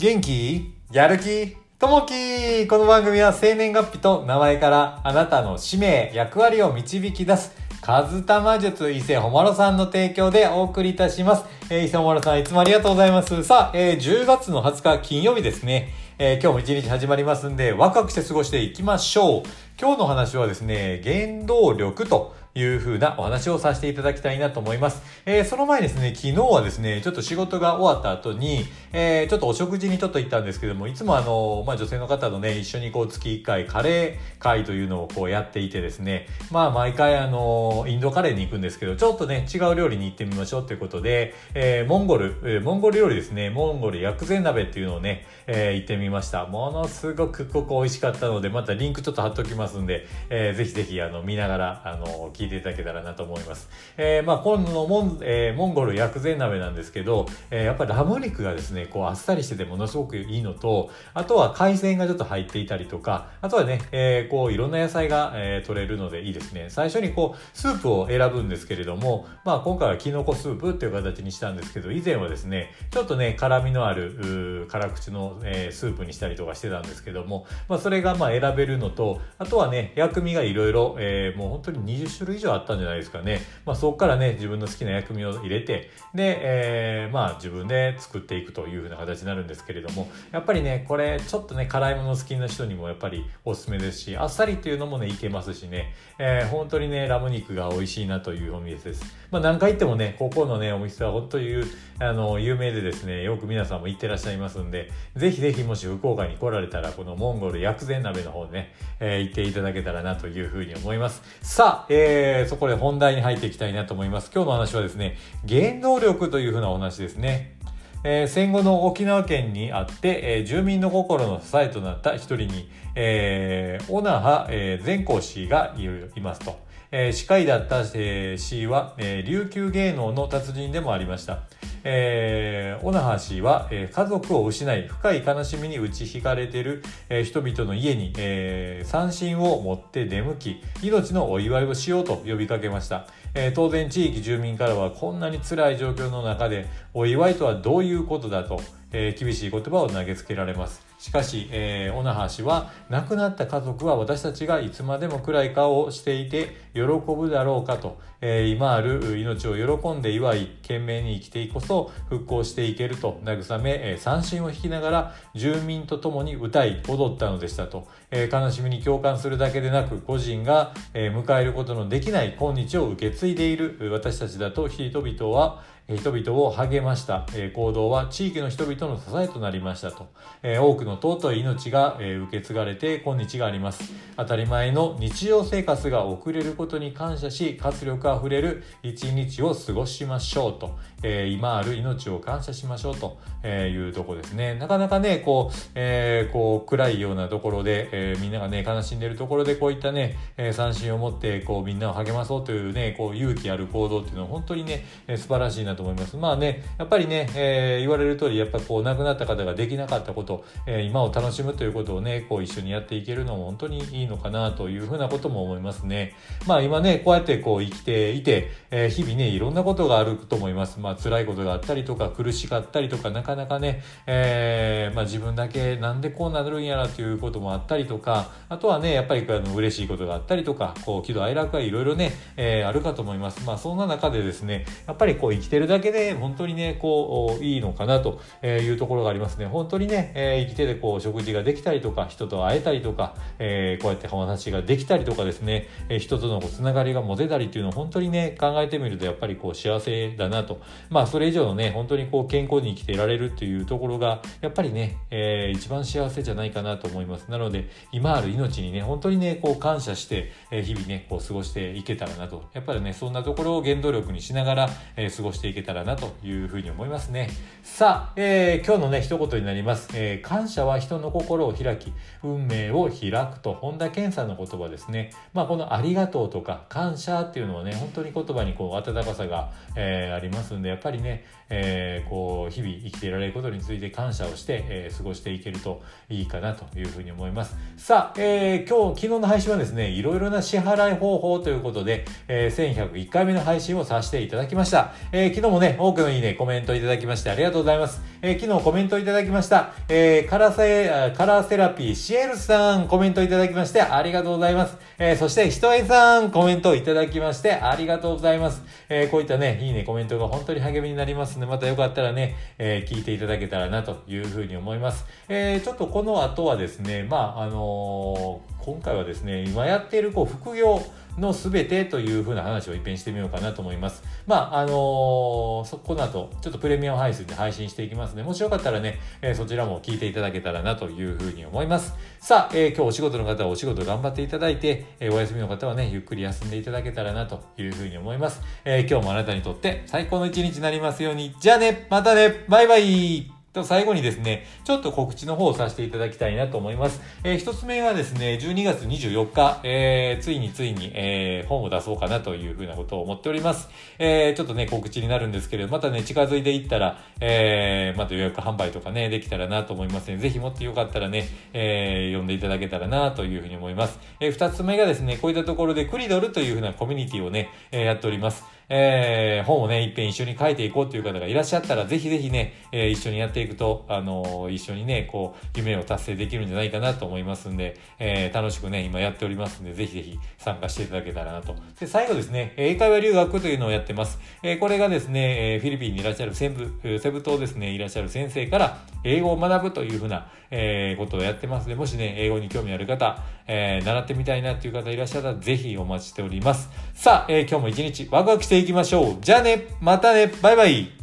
元気？やる気？ともきこの番組は生年月日と名前からあなたの使命、役割を導き出す、カズタマ術伊勢ほまろさんの提供でお送りいたします。えー、伊勢ほまろさんいつもありがとうございます。さあ、えー、10月の20日金曜日ですね。えー、今日も一日始まりますんで、ワクワクして過ごしていきましょう。今日の話はですね、原動力という風なお話をさせていただきたいなと思います。えー、その前ですね、昨日はですね、ちょっと仕事が終わった後に、えー、ちょっとお食事にちょっと行ったんですけども、いつもあの、まあ、女性の方とね、一緒にこう月1回カレー会というのをこうやっていてですね、まあ毎回あの、インドカレーに行くんですけど、ちょっとね、違う料理に行ってみましょうということで、えー、モンゴル、えー、モンゴル料理ですね、モンゴル薬膳鍋っていうのをね、えー、行ってみました。ものすごくここ美味しかったので、またリンクちょっと貼っときますんで、えー、ぜひぜひあの、見ながら、あの、聞いていただけたらなと思います。えー、まあ、今度のモン,、えー、モンゴル薬膳鍋なんですけど、えー、やっぱりラム肉がですね、こうあっさりしててものすごくいいのと、あとは海鮮がちょっと入っていたりとか、あとはね、え、こういろんな野菜が、え、取れるのでいいですね。最初にこう、スープを選ぶんですけれども、まあ今回はキノコスープっていう形にしたんですけど、以前はですね、ちょっとね、辛みのある、辛口の、え、スープにしたりとかしてたんですけども、まあそれがまあ選べるのと、あとはね、薬味がいろいろ、え、もう本当に20種類以上あったんじゃないですかね。まあそこからね、自分の好きな薬味を入れて、で、えー、まあ自分で作っていくというふうな形になるんですけれども、やっぱりね、これちょっとね、辛いもの好きな人にもやっぱりおすすめですし、あっさりっていうのもね、いけますしね、えー、本当にね、ラム肉が美味しいなというお店です。まあ何回行ってもね、ここのね、お店は本当にあの、有名でですね、よく皆さんも行ってらっしゃいますんで、ぜひぜひもし福岡に来られたら、このモンゴル薬膳鍋の方ね、えー、行っていただけたらなというふうに思います。さあ、えー、そこで本題に入っていきたいなと思います。今日の話はですね、原動力というふうなお話ですね。えー、戦後の沖縄県にあって、えー、住民の心の支えとなった一人に、えー、オナハ、えー、善光氏がいますと。えー、司会だった、えー、氏は、えー、琉球芸能の達人でもありました。えー、オナハ氏は、えー、家族を失い深い悲しみに打ちひかれている、えー、人々の家に、えー、三振を持って出向き命のお祝いをしようと呼びかけました、えー、当然地域住民からはこんなに辛い状況の中でお祝いとはどういうことだと、えー、厳しい言葉を投げつけられます。しかし、えー、オナハ氏は亡くなった家族は私たちがいつまでも暗い顔をしていて喜ぶだろうかと、えー、今ある命を喜んで祝い懸命に生きていこそ復興していけると慰め、えー、三振を弾きながら住民と共に歌い踊ったのでしたと、えー、悲しみに共感するだけでなく個人が、えー、迎えることのできない今日を受け継いでいる私たちだと人々は人々を励ました、え行動は地域の人々の支えとなりましたと、え多くの尊い命が、え受け継がれて今日があります。当たり前の日常生活が送れることに感謝し活力あふれる一日を過ごしましょうと、え今ある命を感謝しましょうというとこですね。なかなかねこう,、えー、こう暗いようなところで、え、みんながね悲しんでるところでこういったね、え三振を持ってこうみんなを励まそうというねこう勇気ある行動っていうのは本当にね、素晴らしいなとと思います。まあね、やっぱりね、えー、言われる通り、やっぱこう亡くなった方ができなかったこと、えー、今を楽しむということをね、こう一緒にやっていけるのも本当にいいのかなというふうなことも思いますね。まあ今ね、こうやってこう生きていて、えー、日々ね、いろんなことがあると思います。まあ辛いことがあったりとか、苦しかったりとか、なかなかね、えー、まあ自分だけなんでこうなるんやらということもあったりとか、あとはね、やっぱりあの嬉しいことがあったりとか、こう喜怒哀楽はいろいろね、えー、あるかと思います。まあそんな中でですね、やっぱりこう生きてるだけで本当にね、こう、いいのかなというところがありますね。本当にね、え生きててこう、食事ができたりとか、人と会えたりとか、えこうやってお話ができたりとかですね、え人とのつながりが持てたりっていうのを本当にね、考えてみるとやっぱりこう、幸せだなと。まあ、それ以上のね、本当にこう、健康に生きていられるっていうところが、やっぱりね、えー、一番幸せじゃないかなと思います。なので、今ある命にね、本当にね、こう、感謝して、え日々ね、こう、過ごしていけたらなと。やっぱりね、そんなところを原動力にしながら、え過ごしていけたらなというふうに思いますね。さあ、えー、今日のね、一言になります。えー、感謝は人の心を開き、運命を開くと、本田健さんの言葉ですね。まあ、このありがとうとか感謝っていうのはね、本当に言葉にこう、温かさが、えー、ありますんで、やっぱりね、え、こう、日々生きていられることについて感謝をして、え、過ごしていけるといいかなというふうに思います。さあ、え、今日、昨日の配信はですね、いろいろな支払い方法ということで、え、1101回目の配信をさせていただきました。えー、昨日もね、多くのいいね、コメントいただきましてありがとうございます。えー、昨日コメントいただきました。えー、カラセ、カラーセラピーシエルさん、コメントいただきましてありがとうございます。えー、そして、ひとえさん、コメントいただきましてありがとうございます。え、こういったね、いいね、コメントが本当に励みになりますので、またよかったらね、え、聞いていただけたらなというふうに思います。え、ちょっとこの後はですね、まあ、あの、今回はですね、今やっているこう副業のすべてというふうな話を一変してみようかなと思います。まあ、あのー、そこの後、ちょっとプレミアム配信で配信していきますので、もしよかったらね、えー、そちらも聞いていただけたらなというふうに思います。さあ、えー、今日お仕事の方はお仕事頑張っていただいて、えお休みの方はね、ゆっくり休んでいただけたらなというふうに思います。え今日もあなたにとって最高の一日になりますように。じゃあね、またね、バイバイと、最後にですね、ちょっと告知の方をさせていただきたいなと思います。えー、一つ目はですね、12月24日、えー、ついについに、えー、本を出そうかなというふうなことを思っております。えー、ちょっとね、告知になるんですけれど、またね、近づいていったら、えー、また予約販売とかね、できたらなと思いますので、ぜひもってよかったらね、えー、読んでいただけたらなというふうに思います。えー、二つ目がですね、こういったところでクリドルというふうなコミュニティをね、えー、やっております。えー、本をね、一遍一緒に書いていこうという方がいらっしゃったら、ぜひぜひね、えー、一緒にやってていくと、あの、一緒にね、こう、夢を達成できるんじゃないかなと思いますんで、えー、楽しくね、今やっておりますんで、ぜひぜひ参加していただけたらなと。で、最後ですね、英会話留学というのをやってます。えー、これがですね、え、フィリピンにいらっしゃるセブ、セブ島ですね、いらっしゃる先生から英語を学ぶというふうな、え、ことをやってますで、もしね、英語に興味ある方、え、習ってみたいなっていう方いらっしゃったら、ぜひお待ちしております。さあ、え、今日も一日ワクワクしていきましょう。じゃあね、またね、バイバイ。